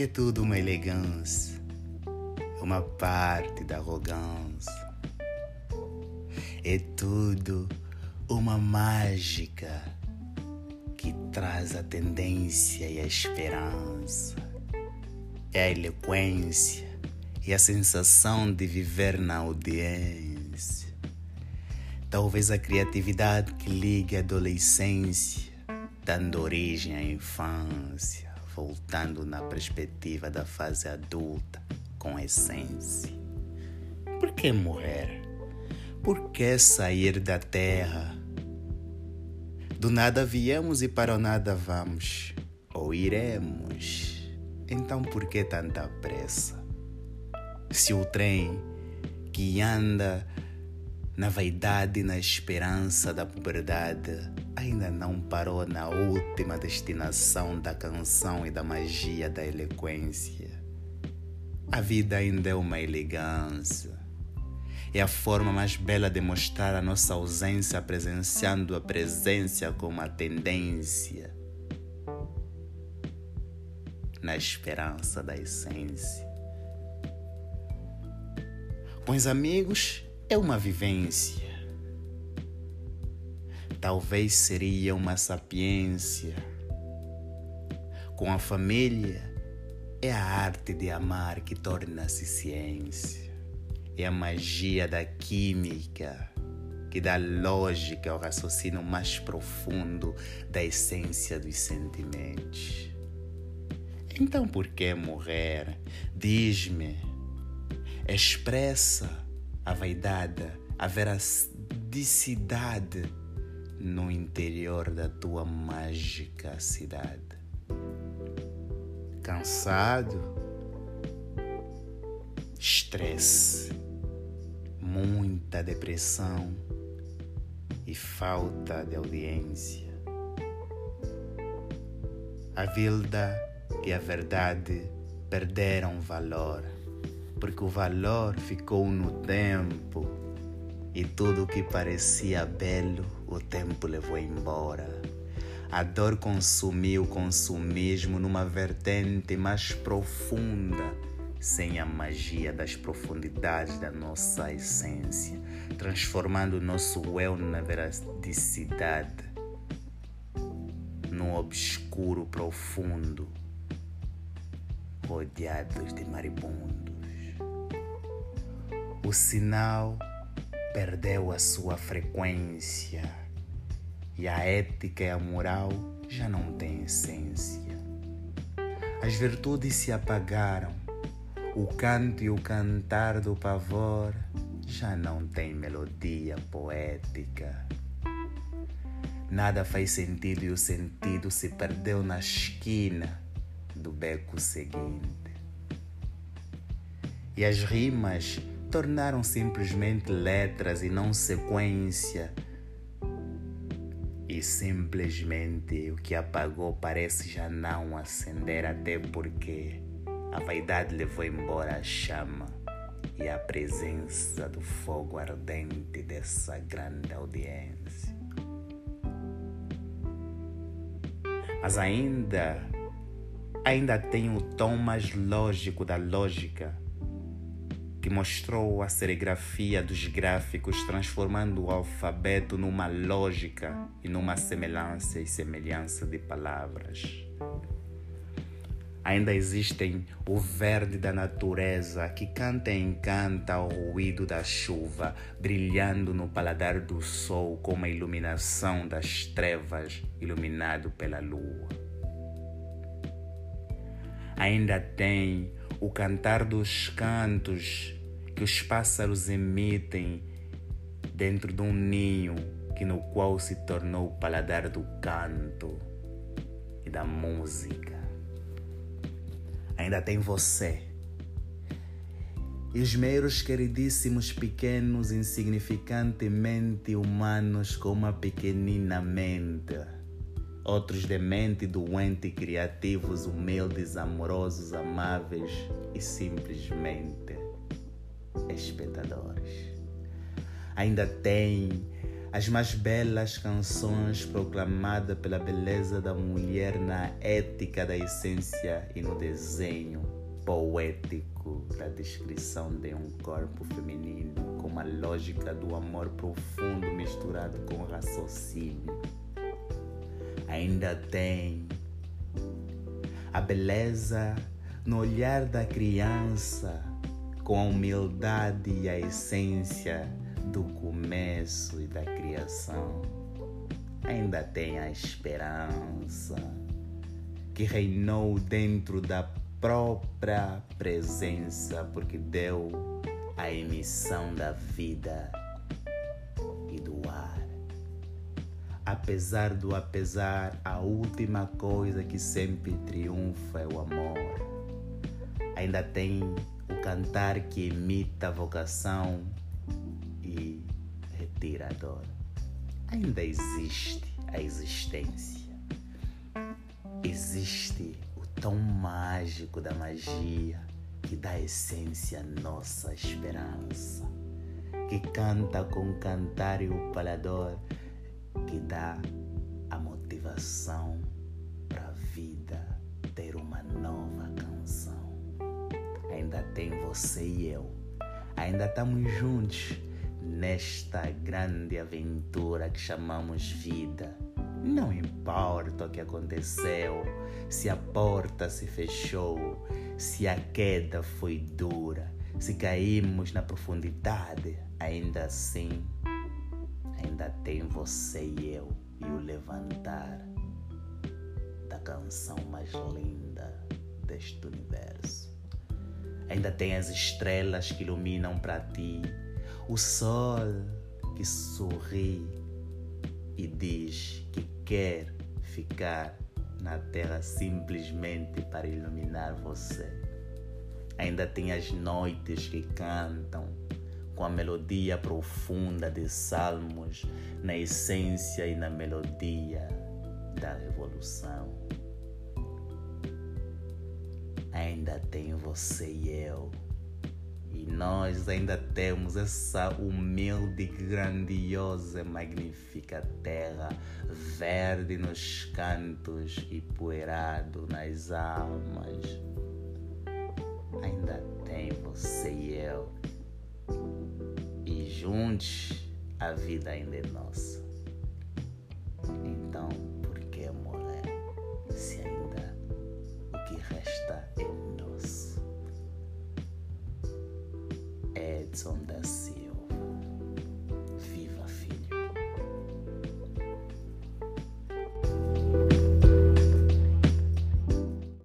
Porque é tudo uma elegância, uma parte da arrogância. É tudo uma mágica que traz a tendência e a esperança. É a eloquência e a sensação de viver na audiência. Talvez a criatividade que liga a adolescência, dando origem à infância, voltando na perspectiva da fase adulta com essência. Por que morrer? Por que sair da terra? Do nada viemos e para o nada vamos, ou iremos. Então por que tanta pressa? Se o trem que anda na vaidade e na esperança da puberdade ainda não parou na última destinação da canção e da magia da eloquência. A vida ainda é uma elegância é a forma mais bela de mostrar a nossa ausência presenciando a presença como a tendência na esperança da essência. Com os amigos é uma vivência. Talvez seria uma sapiência. Com a família é a arte de amar que torna-se ciência é a magia da química que dá lógica ao raciocínio mais profundo da essência dos sentimentos. Então, por que morrer? Diz-me, expressa a vaidade, a veracidade no interior da tua mágica cidade. Cansado? Estresse muita depressão e falta de audiência. A vida e a verdade perderam valor, porque o valor ficou no tempo e tudo que parecia belo o tempo levou embora. A dor consumiu o consumismo numa vertente mais profunda sem a magia das profundidades da nossa essência, transformando o nosso eu na veracidade, no obscuro profundo, rodeados de maribundos. O sinal perdeu a sua frequência e a ética e a moral já não têm essência. As virtudes se apagaram o canto e o cantar do pavor já não tem melodia poética. Nada faz sentido e o sentido se perdeu na esquina do beco seguinte. E as rimas tornaram simplesmente letras e não sequência. E simplesmente o que apagou parece já não acender, até porque a vaidade levou embora a chama e a presença do fogo ardente dessa grande audiência. Mas ainda, ainda tem o tom mais lógico da lógica que mostrou a serigrafia dos gráficos, transformando o alfabeto numa lógica e numa semelhança e semelhança de palavras. Ainda existem o verde da natureza que canta e encanta ao ruído da chuva, brilhando no paladar do sol como a iluminação das trevas, iluminado pela lua. Ainda tem o cantar dos cantos que os pássaros emitem dentro de um ninho que no qual se tornou o paladar do canto e da música ainda tem você. E os meros queridíssimos pequenos, insignificantemente humanos com uma pequenina mente. Outros de mente doente, criativos, humildes, amorosos, amáveis e simplesmente espectadores. Ainda tem as mais belas canções proclamadas pela beleza da mulher na ética da essência e no desenho poético da descrição de um corpo feminino com uma lógica do amor profundo misturado com raciocínio. Ainda tem a beleza no olhar da criança com a humildade e a essência do começo e da criação. Ainda tem a esperança que reinou dentro da própria presença, porque deu a emissão da vida Apesar do apesar, a última coisa que sempre triunfa é o amor. Ainda tem o cantar que imita a vocação e retira a dor. Ainda existe a existência. Existe o tom mágico da magia que dá essência à nossa esperança, que canta com cantar e o palador, que dá a motivação para a vida ter uma nova canção. Ainda tem você e eu, ainda estamos juntos nesta grande aventura que chamamos vida. Não importa o que aconteceu, se a porta se fechou, se a queda foi dura, se caímos na profundidade, ainda assim, ainda tem você e eu e o levantar da canção mais linda deste universo. Ainda tem as estrelas que iluminam para ti o sol que sorri e diz que quer ficar na terra simplesmente para iluminar você. Ainda tem as noites que cantam com a melodia profunda de salmos, na essência e na melodia da revolução. Ainda tem você e eu e nós ainda temos essa humilde, grandiosa, magnífica terra, verde nos cantos e poeirado nas almas. Ainda tem você e eu. E juntos a vida ainda é nossa. Então, por que morrer se ainda o que resta é Edson da